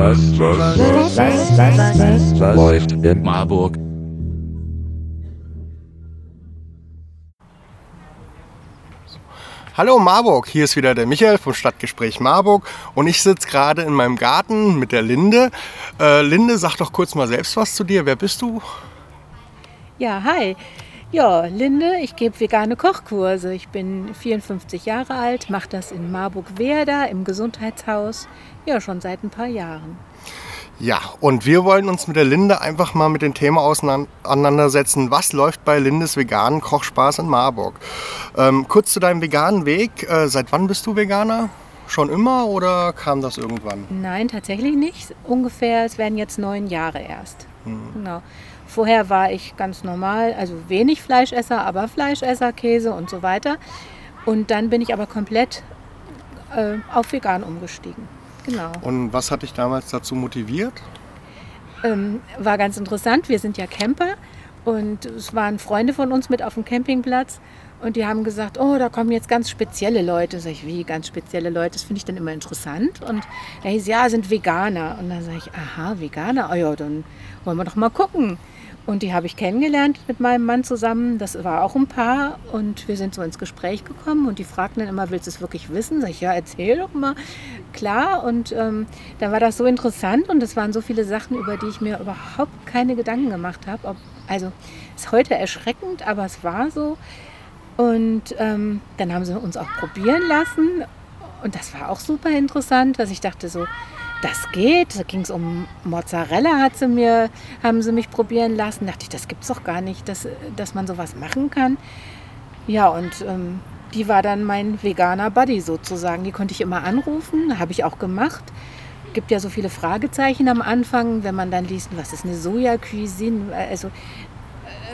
was, was, was, was, was, was läuft in Marburg? Hallo Marburg, hier ist wieder der Michael vom Stadtgespräch Marburg und ich sitze gerade in meinem Garten mit der Linde. Äh, Linde, sag doch kurz mal selbst was zu dir. Wer bist du? Ja, hi. Ja, Linde, ich gebe vegane Kochkurse. Ich bin 54 Jahre alt, mache das in Marburg-Werder im Gesundheitshaus. Ja, schon seit ein paar Jahren. Ja, und wir wollen uns mit der Linde einfach mal mit dem Thema auseinandersetzen. Was läuft bei Lindes veganen Kochspaß in Marburg? Ähm, kurz zu deinem veganen Weg. Äh, seit wann bist du Veganer? Schon immer oder kam das irgendwann? Nein, tatsächlich nicht. Ungefähr, es werden jetzt neun Jahre erst. Hm. Genau. Vorher war ich ganz normal, also wenig Fleischesser, aber Fleischesser, Käse und so weiter. Und dann bin ich aber komplett äh, auf vegan umgestiegen. Genau. Und was hat dich damals dazu motiviert? Ähm, war ganz interessant. Wir sind ja Camper und es waren Freunde von uns mit auf dem Campingplatz und die haben gesagt, oh, da kommen jetzt ganz spezielle Leute. Sag ich, wie ganz spezielle Leute? Das finde ich dann immer interessant. Und er hieß, ja, sind Veganer. Und dann sage ich, aha, Veganer? Oh ja, dann wollen wir doch mal gucken. Und die habe ich kennengelernt mit meinem Mann zusammen. Das war auch ein Paar. Und wir sind so ins Gespräch gekommen. Und die fragten dann immer, willst du es wirklich wissen? Sag ich, ja, erzähl doch mal. Klar. Und ähm, dann war das so interessant. Und es waren so viele Sachen, über die ich mir überhaupt keine Gedanken gemacht habe. Also ist heute erschreckend, aber es war so. Und ähm, dann haben sie uns auch probieren lassen. Und das war auch super interessant, dass ich dachte so, das geht. Da ging es um Mozzarella, hat sie mir, haben sie mich probieren lassen. Da dachte ich, das gibt es doch gar nicht, dass, dass man sowas machen kann. Ja, und ähm, die war dann mein veganer Buddy sozusagen. Die konnte ich immer anrufen, habe ich auch gemacht. Gibt ja so viele Fragezeichen am Anfang, wenn man dann liest, was ist eine Soja-Cuisine? Also,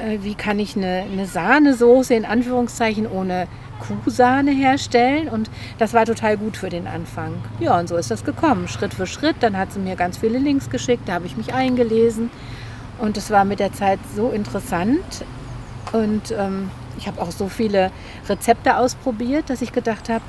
äh, wie kann ich eine, eine Sahnesoße in Anführungszeichen ohne Kuhsahne herstellen und das war total gut für den Anfang. Ja, und so ist das gekommen, Schritt für Schritt. Dann hat sie mir ganz viele Links geschickt, da habe ich mich eingelesen und es war mit der Zeit so interessant und ähm, ich habe auch so viele Rezepte ausprobiert, dass ich gedacht habe,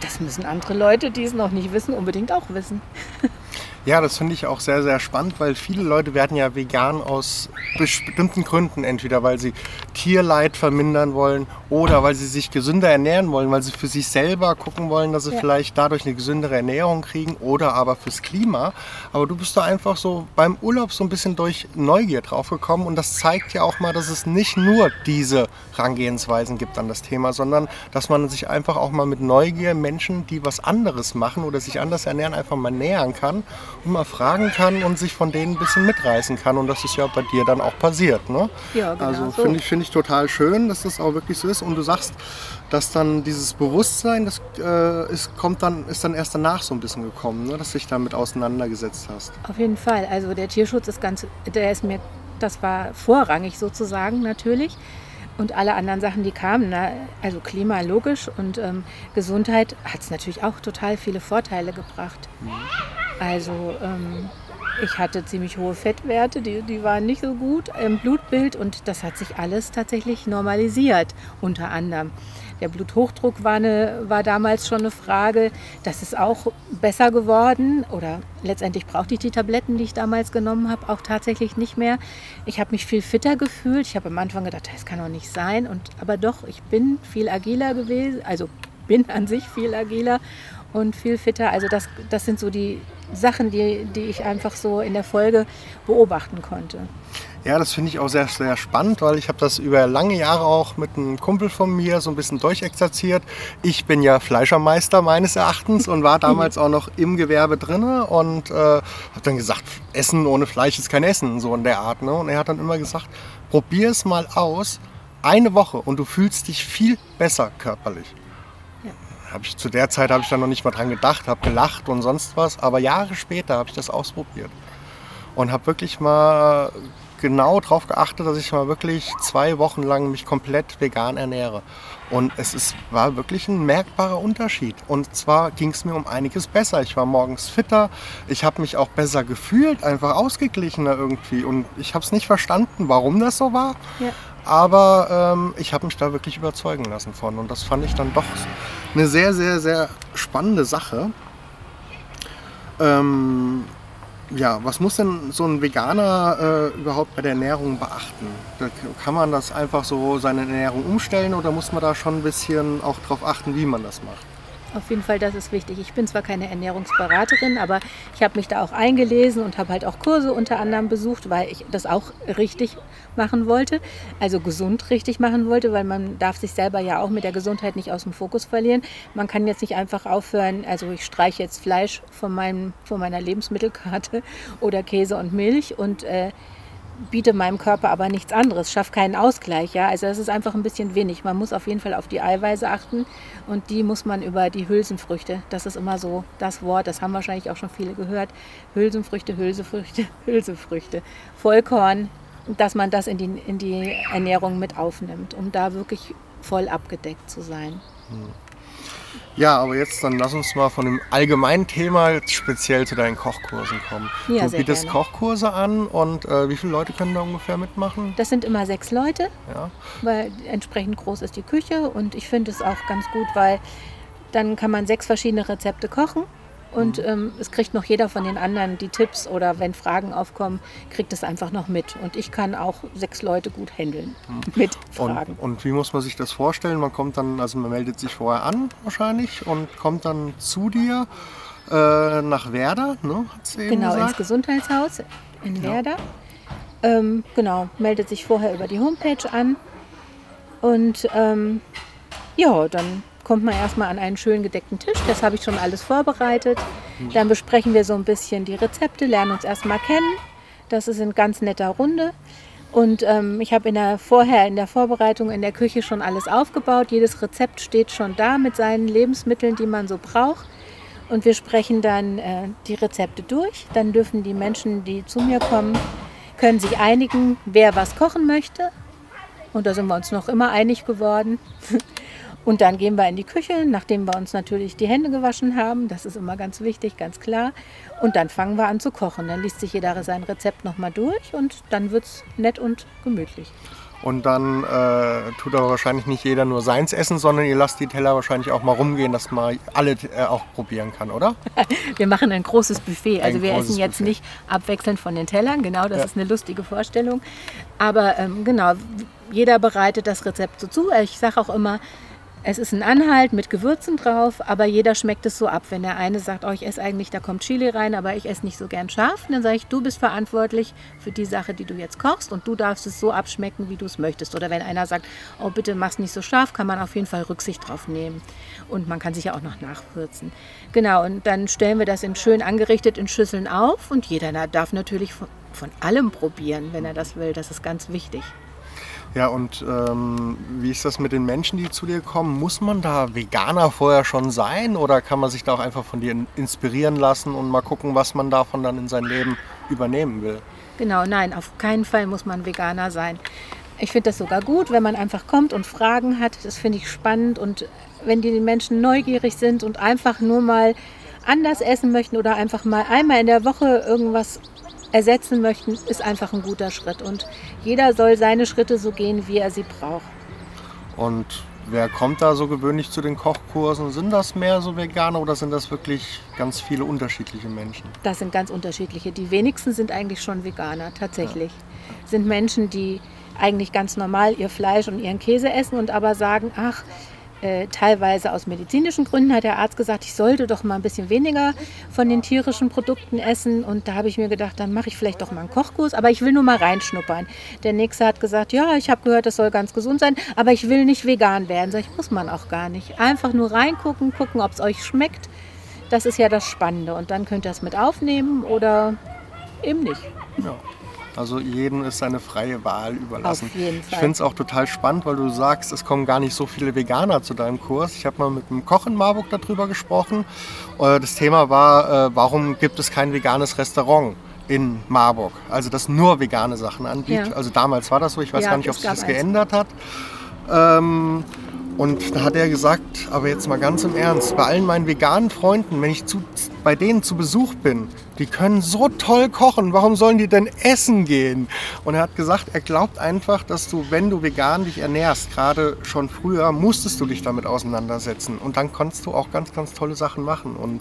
das müssen andere Leute, die es noch nicht wissen, unbedingt auch wissen. Ja, das finde ich auch sehr, sehr spannend, weil viele Leute werden ja vegan aus bestimmten Gründen. Entweder weil sie Tierleid vermindern wollen oder weil sie sich gesünder ernähren wollen, weil sie für sich selber gucken wollen, dass sie ja. vielleicht dadurch eine gesündere Ernährung kriegen oder aber fürs Klima. Aber du bist da einfach so beim Urlaub so ein bisschen durch Neugier drauf gekommen und das zeigt ja auch mal, dass es nicht nur diese Herangehensweisen gibt an das Thema, sondern dass man sich einfach auch mal mit Neugier Menschen, die was anderes machen oder sich anders ernähren, einfach mal nähern kann und mal fragen kann und sich von denen ein bisschen mitreißen kann. Und das ist ja bei dir dann auch passiert. Ne? Ja, genau also so. finde ich, find ich total schön, dass das auch wirklich so ist. Und du sagst, dass dann dieses Bewusstsein, das äh, ist, kommt dann, ist dann erst danach so ein bisschen gekommen, ne? dass du dich damit auseinandergesetzt hast. Auf jeden Fall. Also der Tierschutz ist ganz, der ist mir, das war vorrangig sozusagen natürlich und alle anderen Sachen, die kamen. Na, also Klima logisch und ähm, Gesundheit hat es natürlich auch total viele Vorteile gebracht. Mhm. Also ähm, ich hatte ziemlich hohe Fettwerte, die, die waren nicht so gut im Blutbild und das hat sich alles tatsächlich normalisiert, unter anderem. Der Bluthochdruck war, eine, war damals schon eine Frage. Das ist auch besser geworden oder letztendlich brauchte ich die Tabletten, die ich damals genommen habe, auch tatsächlich nicht mehr. Ich habe mich viel fitter gefühlt. Ich habe am Anfang gedacht, das kann doch nicht sein. Und, aber doch, ich bin viel agiler gewesen, also bin an sich viel agiler und viel fitter. Also das, das sind so die Sachen, die, die ich einfach so in der Folge beobachten konnte. Ja, das finde ich auch sehr, sehr spannend, weil ich habe das über lange Jahre auch mit einem Kumpel von mir so ein bisschen durchexerziert. Ich bin ja Fleischermeister meines Erachtens und war damals auch noch im Gewerbe drin und äh, habe dann gesagt, Essen ohne Fleisch ist kein Essen, so in der Art. Ne? Und er hat dann immer gesagt, probier es mal aus, eine Woche und du fühlst dich viel besser körperlich. Hab ich, zu der Zeit habe ich dann noch nicht mal dran gedacht, habe gelacht und sonst was, aber Jahre später habe ich das ausprobiert und habe wirklich mal genau darauf geachtet, dass ich mal wirklich zwei Wochen lang mich komplett vegan ernähre. Und es ist, war wirklich ein merkbarer Unterschied. Und zwar ging es mir um einiges besser. Ich war morgens fitter, ich habe mich auch besser gefühlt, einfach ausgeglichener irgendwie. Und ich habe es nicht verstanden, warum das so war. Ja. Aber ähm, ich habe mich da wirklich überzeugen lassen von. Und das fand ich dann doch eine sehr, sehr, sehr spannende Sache. Ähm, ja, was muss denn so ein Veganer äh, überhaupt bei der Ernährung beachten? Kann man das einfach so seine Ernährung umstellen oder muss man da schon ein bisschen auch darauf achten, wie man das macht? Auf jeden Fall, das ist wichtig. Ich bin zwar keine Ernährungsberaterin, aber ich habe mich da auch eingelesen und habe halt auch Kurse unter anderem besucht, weil ich das auch richtig machen wollte, also gesund richtig machen wollte, weil man darf sich selber ja auch mit der Gesundheit nicht aus dem Fokus verlieren. Man kann jetzt nicht einfach aufhören, also ich streiche jetzt Fleisch von, meinem, von meiner Lebensmittelkarte oder Käse und Milch und äh, biete meinem Körper aber nichts anderes, schaffe keinen Ausgleich. Ja? Also das ist einfach ein bisschen wenig. Man muss auf jeden Fall auf die Eiweiße achten und die muss man über die Hülsenfrüchte, das ist immer so das Wort, das haben wahrscheinlich auch schon viele gehört, Hülsenfrüchte, Hülsefrüchte, Hülsefrüchte, Vollkorn, dass man das in die, in die Ernährung mit aufnimmt, um da wirklich voll abgedeckt zu sein. Hm. Ja, aber jetzt dann lass uns mal von dem allgemeinen Thema speziell zu deinen Kochkursen kommen. Ja, du bietest gerne. Kochkurse an und äh, wie viele Leute können da ungefähr mitmachen? Das sind immer sechs Leute, Ja. weil entsprechend groß ist die Küche und ich finde es auch ganz gut, weil dann kann man sechs verschiedene Rezepte kochen und ähm, es kriegt noch jeder von den anderen die Tipps oder wenn Fragen aufkommen, kriegt es einfach noch mit. Und ich kann auch sechs Leute gut handeln mit Und, Fragen. und wie muss man sich das vorstellen? Man kommt dann, also man meldet sich vorher an wahrscheinlich und kommt dann zu dir äh, nach Werder, ne? Genau, ins gesagt? Gesundheitshaus in Werder. Ähm, genau, meldet sich vorher über die Homepage an. Und ähm, ja, dann kommt man erstmal an einen schön gedeckten Tisch. Das habe ich schon alles vorbereitet. Dann besprechen wir so ein bisschen die Rezepte, lernen uns erstmal kennen. Das ist in ganz netter Runde. Und ähm, ich habe in der, vorher in der Vorbereitung in der Küche schon alles aufgebaut. Jedes Rezept steht schon da mit seinen Lebensmitteln, die man so braucht. Und wir sprechen dann äh, die Rezepte durch. Dann dürfen die Menschen, die zu mir kommen, können sich einigen, wer was kochen möchte. Und da sind wir uns noch immer einig geworden. Und dann gehen wir in die Küche, nachdem wir uns natürlich die Hände gewaschen haben. Das ist immer ganz wichtig, ganz klar. Und dann fangen wir an zu kochen. Dann liest sich jeder sein Rezept nochmal durch und dann wird es nett und gemütlich. Und dann äh, tut aber wahrscheinlich nicht jeder nur seins essen, sondern ihr lasst die Teller wahrscheinlich auch mal rumgehen, dass man alle äh, auch probieren kann, oder? Wir machen ein großes Buffet. Also Ein wir essen jetzt Buffet. nicht abwechselnd von den Tellern. Genau, das Ja. ist eine lustige Vorstellung. Aber ähm, genau, jeder bereitet das Rezept so zu. Ich sage auch immer, es ist ein Anhalt mit Gewürzen drauf, aber jeder schmeckt es so ab. Wenn der eine sagt, oh, ich esse eigentlich, da kommt Chili rein, aber ich esse nicht so gern scharf, dann sage ich, du bist verantwortlich für die Sache, die du jetzt kochst und du darfst es so abschmecken, wie du es möchtest. Oder wenn einer sagt, oh, bitte mach's nicht so scharf, kann man auf jeden Fall Rücksicht drauf nehmen. Und man kann sich ja auch noch nachwürzen. Genau, und dann stellen wir das in schön angerichtet in Schüsseln auf und jeder darf natürlich von, von allem probieren, wenn er das will. Das ist ganz wichtig. Ja, und ähm, wie ist das mit den Menschen, die zu dir kommen? Muss man da Veganer vorher schon sein oder kann man sich da auch einfach von dir in- inspirieren lassen und mal gucken, was man davon dann in sein Leben übernehmen will? Genau, nein, auf keinen Fall muss man Veganer sein. Ich finde das sogar gut, wenn man einfach kommt und Fragen hat. Das finde ich spannend. Und wenn die Menschen neugierig sind und einfach nur mal anders essen möchten oder einfach mal einmal in der Woche irgendwas ersetzen möchten, ist einfach ein guter Schritt. Und jeder soll seine Schritte so gehen, wie er sie braucht. Und wer kommt da so gewöhnlich zu den Kochkursen? Sind das mehr so Veganer oder sind das wirklich ganz viele unterschiedliche Menschen? Das sind ganz unterschiedliche. Die wenigsten sind eigentlich schon Veganer, tatsächlich. Sind Menschen, die eigentlich ganz normal ihr Fleisch und ihren Käse essen und aber sagen, ach, äh, teilweise aus medizinischen Gründen hat der Arzt gesagt, ich sollte doch mal ein bisschen weniger von den tierischen Produkten essen. Und da habe ich mir gedacht, dann mache ich vielleicht doch mal einen Kochkurs, aber ich will nur mal reinschnuppern. Der nächste hat gesagt, ja, ich habe gehört, das soll ganz gesund sein, aber ich will nicht vegan werden. Sag ich, muss man auch gar nicht. Einfach nur reingucken, gucken, ob es euch schmeckt. Das ist ja das Spannende. Und dann könnt ihr es mit aufnehmen oder eben nicht. Ja. Also jedem ist seine freie Wahl überlassen. Auf jeden Ich Fall. finde es auch total spannend, weil du sagst, es kommen gar nicht so viele Veganer zu deinem Kurs. Ich habe mal mit einem Koch in Marburg darüber gesprochen. Äh, Das Thema war, äh, warum gibt es kein veganes Restaurant in Marburg? Also das nur vegane Sachen anbietet. Ja. Also damals war das so, ich weiß Ja, gar nicht, ob sich das eins. geändert hat. Ähm, Und da hat er gesagt, aber jetzt mal ganz im Ernst, bei allen meinen veganen Freunden, wenn ich zu, bei denen zu Besuch bin, die können so toll kochen, warum sollen die denn essen gehen? Und er hat gesagt, er glaubt einfach, dass du, wenn du vegan dich ernährst, gerade schon früher, musstest du dich damit auseinandersetzen. Und dann kannst du auch ganz, ganz tolle Sachen machen. Und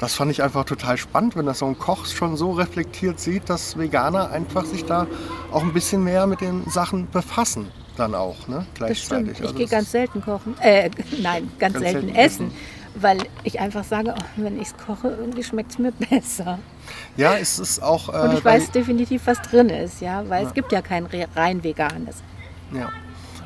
das fand ich einfach total spannend, wenn das so ein Koch schon so reflektiert sieht, dass Veganer einfach sich da auch ein bisschen mehr mit den Sachen befassen dann auch, ne? Das stimmt. Gleichzeitig. Ich Also gehe ganz selten kochen. Äh, nein, ganz, Ganz selten, selten essen. Weil ich einfach sage, oh, wenn ich es koche, irgendwie schmeckt es mir besser. Ja, es ist auch. Äh, Und ich weiß definitiv, was drin ist, ja, weil es gibt ja kein re- rein veganes. Ja.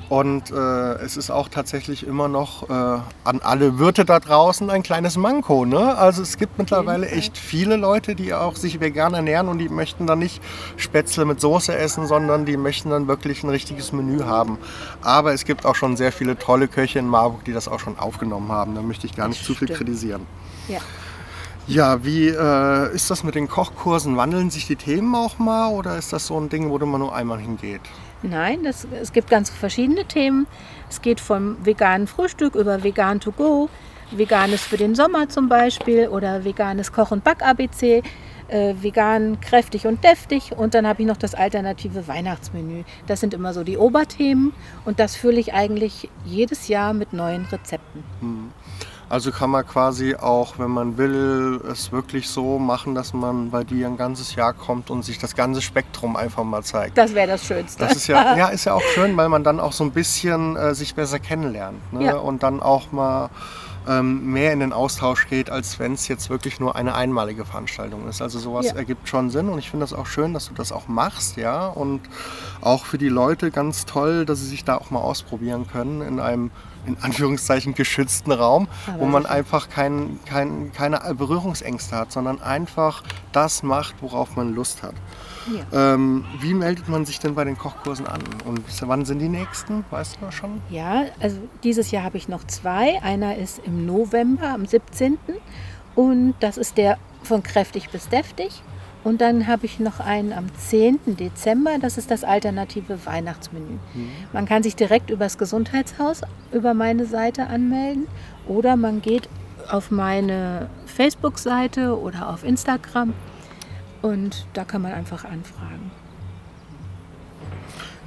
Und äh, es ist auch tatsächlich immer noch äh, an alle Wirte da draußen ein kleines Manko. Ne? Also es gibt mittlerweile echt viele Leute, die auch sich vegan ernähren und die möchten dann nicht Spätzle mit Soße essen, sondern die möchten dann wirklich ein richtiges Menü haben. Aber es gibt auch schon sehr viele tolle Köche in Marburg, die das auch schon aufgenommen haben. Da möchte ich gar nicht zu viel kritisieren. Ja. Ja, wie äh, ist das mit den Kochkursen? Wandeln sich die Themen auch mal oder ist das so ein Ding, wo man nur einmal hingeht? Nein, das, es gibt ganz verschiedene Themen. Es geht vom veganen Frühstück über vegan to go, veganes für den Sommer zum Beispiel oder veganes Koch- und Back-ABC, äh, vegan kräftig und deftig und dann habe ich noch das alternative Weihnachtsmenü. Das sind immer so die Oberthemen und das fülle ich eigentlich jedes Jahr mit neuen Rezepten. Also kann man quasi auch, wenn man will, es wirklich so machen, dass man bei dir ein ganzes Jahr kommt und sich das ganze Spektrum einfach mal zeigt. Das wäre das Schönste. Das ist ja, ja, ist ja auch schön, weil man dann auch so ein bisschen äh, sich besser kennenlernt ne? Ja. und dann auch mal ähm, mehr in den Austausch geht, als wenn es jetzt wirklich nur eine einmalige Veranstaltung ist. Also sowas Ja. ergibt schon Sinn und ich finde das auch schön, dass du das auch machst, ja. Und auch für die Leute ganz toll, dass sie sich da auch mal ausprobieren können in einem in Anführungszeichen geschützten Raum, Aber wo man einfach kein, kein, keine Berührungsängste hat, sondern einfach das macht, worauf man Lust hat. Ja. Ähm, wie meldet man sich denn bei den Kochkursen an? Und wann sind die nächsten? Weißt du schon? Ja, also dieses Jahr habe ich noch zwei. Einer ist im November, am 17. Und das ist der von kräftig bis deftig. Und dann habe ich noch einen am 10. Dezember, das ist das alternative Weihnachtsmenü. Man kann sich direkt übers Gesundheitshaus über meine Seite anmelden oder man geht auf meine Facebook-Seite oder auf Instagram und da kann man einfach anfragen.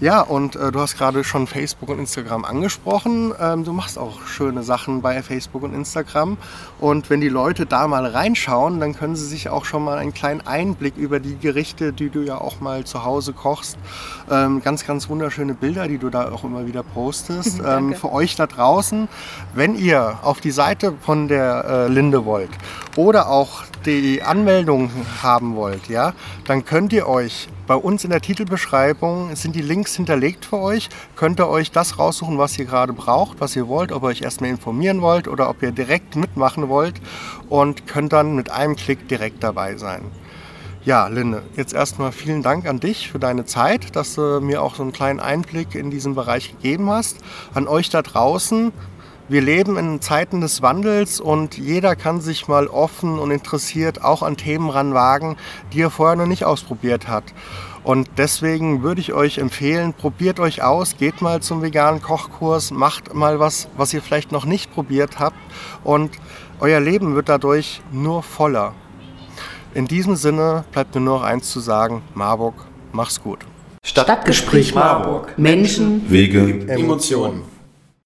Ja, und äh, du hast gerade schon Facebook und Instagram angesprochen. Ähm, du machst auch schöne Sachen bei Facebook und Instagram. Und wenn die Leute da mal reinschauen, dann können sie sich auch schon mal einen kleinen Einblick über die Gerichte, die du ja auch mal zu Hause kochst. Ähm, ganz, ganz wunderschöne Bilder, die du da auch immer wieder postest. ähm, für euch da draußen, wenn ihr auf die Seite von der äh, Linde wollt oder auch die Anmeldung haben wollt, ja, dann könnt ihr euch bei uns in der Titelbeschreibung sind die Links hinterlegt für euch. Könnt ihr euch das raussuchen, was ihr gerade braucht, was ihr wollt, ob ihr euch erstmal informieren wollt oder ob ihr direkt mitmachen wollt und könnt dann mit einem Klick direkt dabei sein. Ja, Linde, jetzt erstmal vielen Dank an dich für deine Zeit, dass du mir auch so einen kleinen Einblick in diesen Bereich gegeben hast. An euch da draußen. Wir leben in Zeiten des Wandels und jeder kann sich mal offen und interessiert auch an Themen ranwagen, die er vorher noch nicht ausprobiert hat. Und deswegen würde ich euch empfehlen, probiert euch aus, geht mal zum veganen Kochkurs, macht mal was, was ihr vielleicht noch nicht probiert habt und euer Leben wird dadurch nur voller. In diesem Sinne bleibt mir nur noch eins zu sagen, Marburg, mach's gut. Stadtgespräch Marburg. Menschen, Wege, Emotionen.